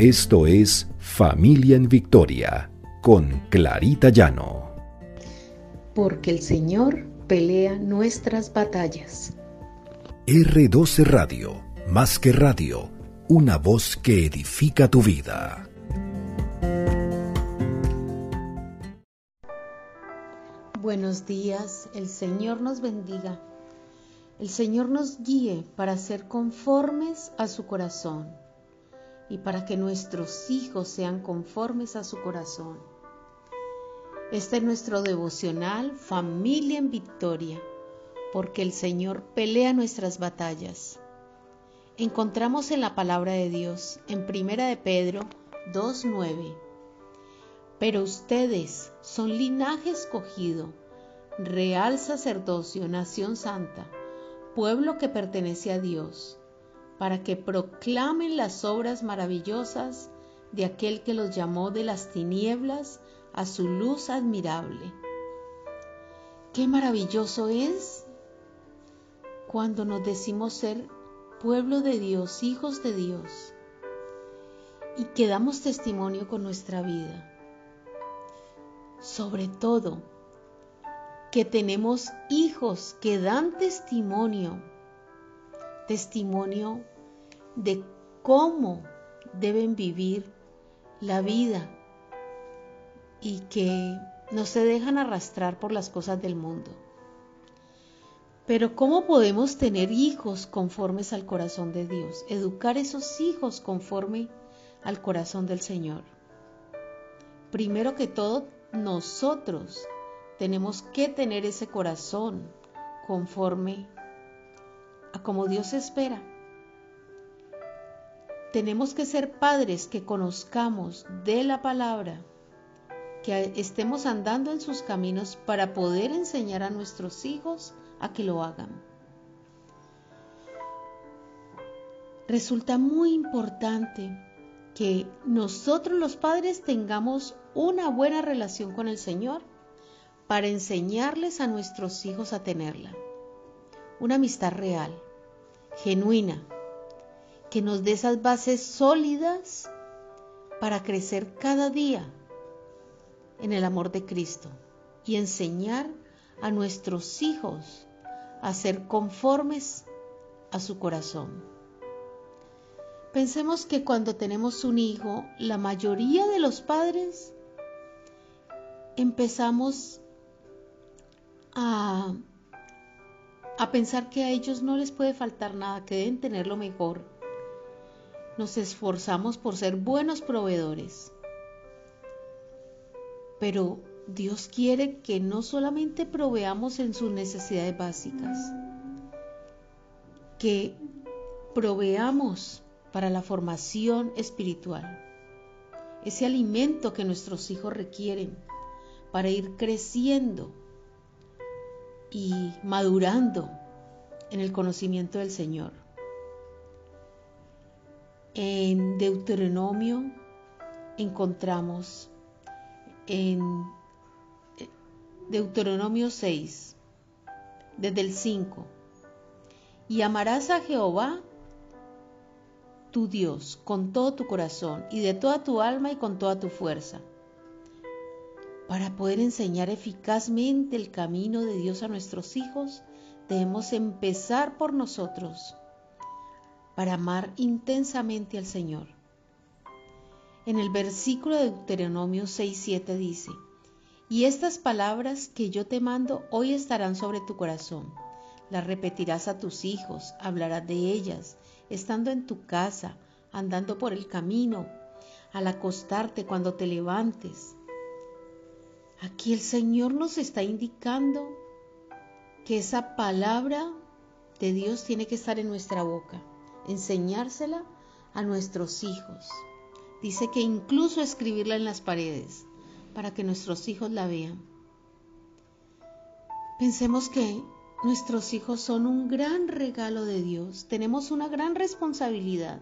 Esto es Familia en Victoria con Clarita Llano. Porque el Señor pelea nuestras batallas. R12 Radio, más que radio, una voz que edifica tu vida. Buenos días, el Señor nos bendiga. El Señor nos guíe para ser conformes a su corazón y para que nuestros hijos sean conformes a su corazón. Este es nuestro devocional Familia en Victoria, porque el Señor pelea nuestras batallas. Encontramos en la palabra de Dios, en Primera de Pedro 2.9, pero ustedes son linaje escogido, real sacerdocio, nación santa, pueblo que pertenece a Dios para que proclamen las obras maravillosas de aquel que los llamó de las tinieblas a su luz admirable. Qué maravilloso es cuando nos decimos ser pueblo de Dios, hijos de Dios, y que damos testimonio con nuestra vida. Sobre todo, que tenemos hijos que dan testimonio testimonio de cómo deben vivir la vida y que no se dejan arrastrar por las cosas del mundo. Pero ¿cómo podemos tener hijos conformes al corazón de Dios? Educar esos hijos conforme al corazón del Señor. Primero que todo, nosotros tenemos que tener ese corazón conforme a como Dios espera. Tenemos que ser padres que conozcamos de la palabra, que estemos andando en sus caminos para poder enseñar a nuestros hijos a que lo hagan. Resulta muy importante que nosotros los padres tengamos una buena relación con el Señor para enseñarles a nuestros hijos a tenerla una amistad real, genuina, que nos dé esas bases sólidas para crecer cada día en el amor de Cristo y enseñar a nuestros hijos a ser conformes a su corazón. Pensemos que cuando tenemos un hijo, la mayoría de los padres empezamos a a pensar que a ellos no les puede faltar nada, que deben tener lo mejor. Nos esforzamos por ser buenos proveedores. Pero Dios quiere que no solamente proveamos en sus necesidades básicas, que proveamos para la formación espiritual, ese alimento que nuestros hijos requieren para ir creciendo y madurando en el conocimiento del Señor. En Deuteronomio encontramos en Deuteronomio 6, desde el 5, y amarás a Jehová tu Dios con todo tu corazón y de toda tu alma y con toda tu fuerza para poder enseñar eficazmente el camino de Dios a nuestros hijos, debemos empezar por nosotros para amar intensamente al Señor. En el versículo de Deuteronomio 6:7 dice, Y estas palabras que yo te mando hoy estarán sobre tu corazón. Las repetirás a tus hijos, hablarás de ellas, estando en tu casa, andando por el camino, al acostarte cuando te levantes Aquí el Señor nos está indicando que esa palabra de Dios tiene que estar en nuestra boca, enseñársela a nuestros hijos. Dice que incluso escribirla en las paredes para que nuestros hijos la vean. Pensemos que nuestros hijos son un gran regalo de Dios. Tenemos una gran responsabilidad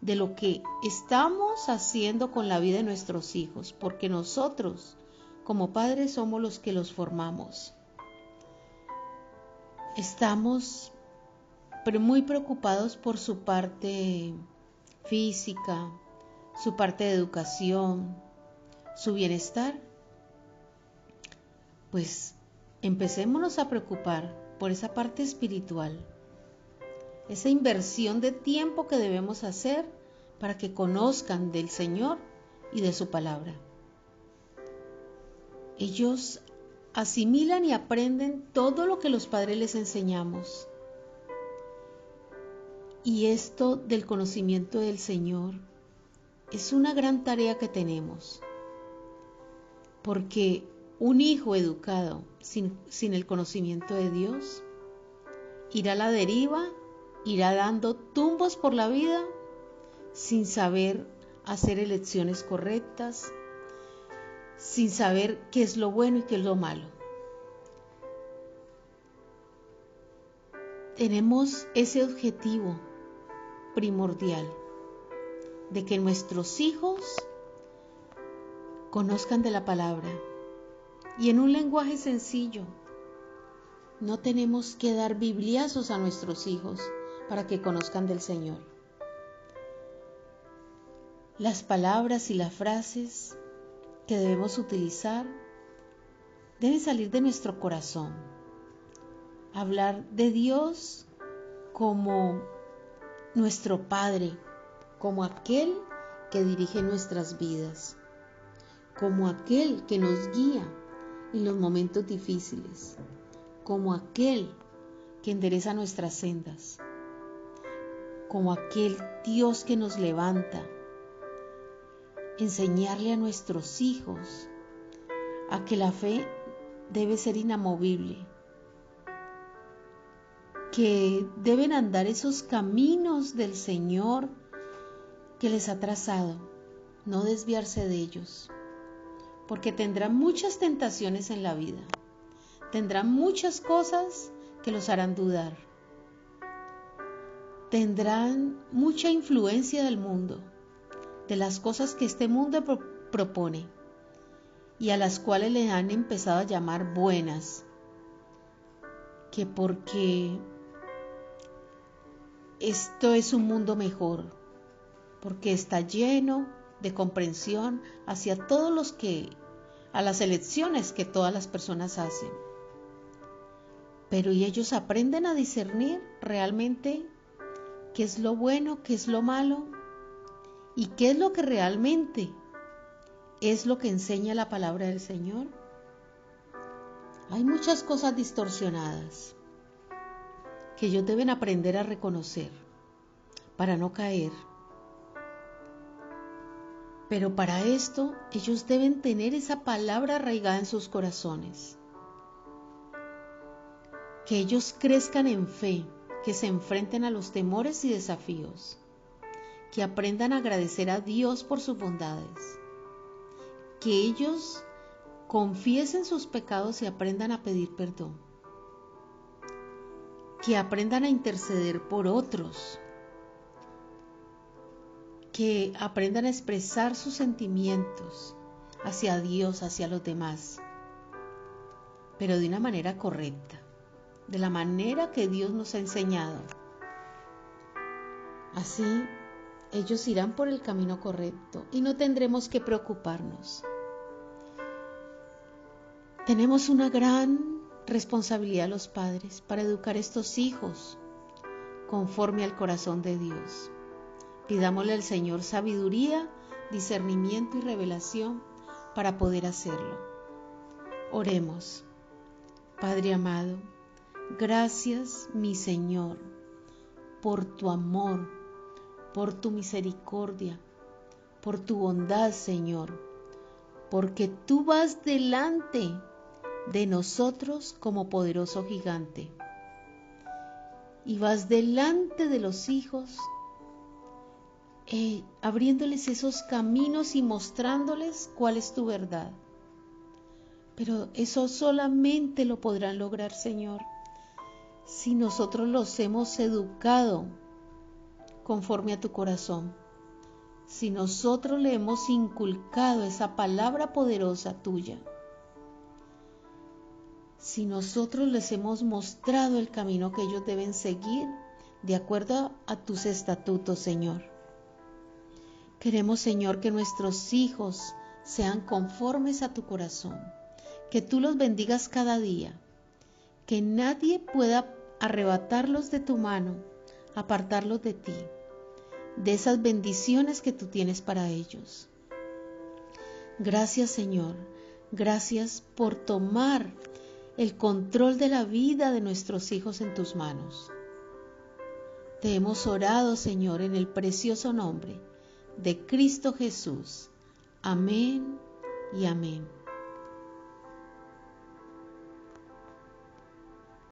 de lo que estamos haciendo con la vida de nuestros hijos, porque nosotros como padres somos los que los formamos. Estamos muy preocupados por su parte física, su parte de educación, su bienestar, pues empecémonos a preocupar por esa parte espiritual, esa inversión de tiempo que debemos hacer para que conozcan del Señor y de su palabra. Ellos asimilan y aprenden todo lo que los padres les enseñamos. Y esto del conocimiento del Señor es una gran tarea que tenemos, porque un hijo educado sin, el conocimiento de Dios irá a la deriva, irá dando tumbos por la vida sin saber hacer elecciones correctas, sin saber qué es lo bueno y qué es lo malo. Tenemos ese objetivo primordial de que nuestros hijos conozcan de la palabra y en un lenguaje sencillo. No tenemos que dar bibliazos a nuestros hijos para que conozcan del Señor. Las palabras y las frases que debemos utilizar deben salir de nuestro corazón. Hablar de Dios como nuestro Padre, como aquel que dirige nuestras vidas, como aquel que nos guía en los momentos difíciles, como aquel que endereza nuestras sendas, como aquel Dios que nos levanta. Enseñarle a nuestros hijos a que la fe debe ser inamovible, que deben andar esos caminos del Señor que les ha trazado, no desviarse de ellos, porque tendrán muchas tentaciones en la vida, tendrán muchas cosas que los harán dudar, tendrán mucha influencia del mundo de las cosas que este mundo propone y a las cuales le han empezado a llamar buenas, que porque esto es un mundo mejor, porque está lleno de comprensión hacia todos los que, a las elecciones que todas las personas hacen. Pero y ellos aprenden a discernir realmente qué es lo bueno, qué es lo malo, ¿Y qué es lo que realmente es lo que enseña la palabra del Señor? Hay muchas cosas distorsionadas que ellos deben aprender a reconocer para no caer. Pero para esto ellos deben tener esa palabra arraigada en sus corazones. Que ellos crezcan en fe, que se enfrenten a los temores y desafíos que aprendan a agradecer a Dios por sus bondades, que ellos confiesen sus pecados y aprendan a pedir perdón, que aprendan a interceder por otros, que aprendan a expresar sus sentimientos hacia Dios, hacia los demás, pero de una manera correcta, de la manera que Dios nos ha enseñado. Así ellos irán por el camino correcto y no tendremos que preocuparnos. Tenemos una gran responsabilidad los padres para educar a estos hijos conforme al corazón de Dios. Pidámosle al Señor sabiduría, discernimiento y revelación para poder hacerlo. Oremos. Padre amado, gracias mi Señor por tu amor por tu misericordia, por tu bondad, Señor, porque tú vas delante de nosotros como poderoso gigante. Y vas delante de los hijos, eh, abriéndoles esos caminos y mostrándoles cuál es tu verdad. Pero eso solamente lo podrán lograr, Señor, si nosotros los hemos educado conforme a tu corazón. Si nosotros le hemos inculcado esa palabra poderosa tuya, si nosotros les hemos mostrado el camino que ellos deben seguir de acuerdo a tus estatutos, Señor. Queremos, Señor, que nuestros hijos sean conformes a tu corazón, que tú los bendigas cada día, que nadie pueda arrebatarlos de tu mano, apartarlos de ti, de esas bendiciones que tú tienes para ellos. Gracias Señor, gracias por tomar el control de la vida de nuestros hijos en tus manos. Te hemos orado, Señor, en el precioso nombre de Cristo Jesús. Amén y amén.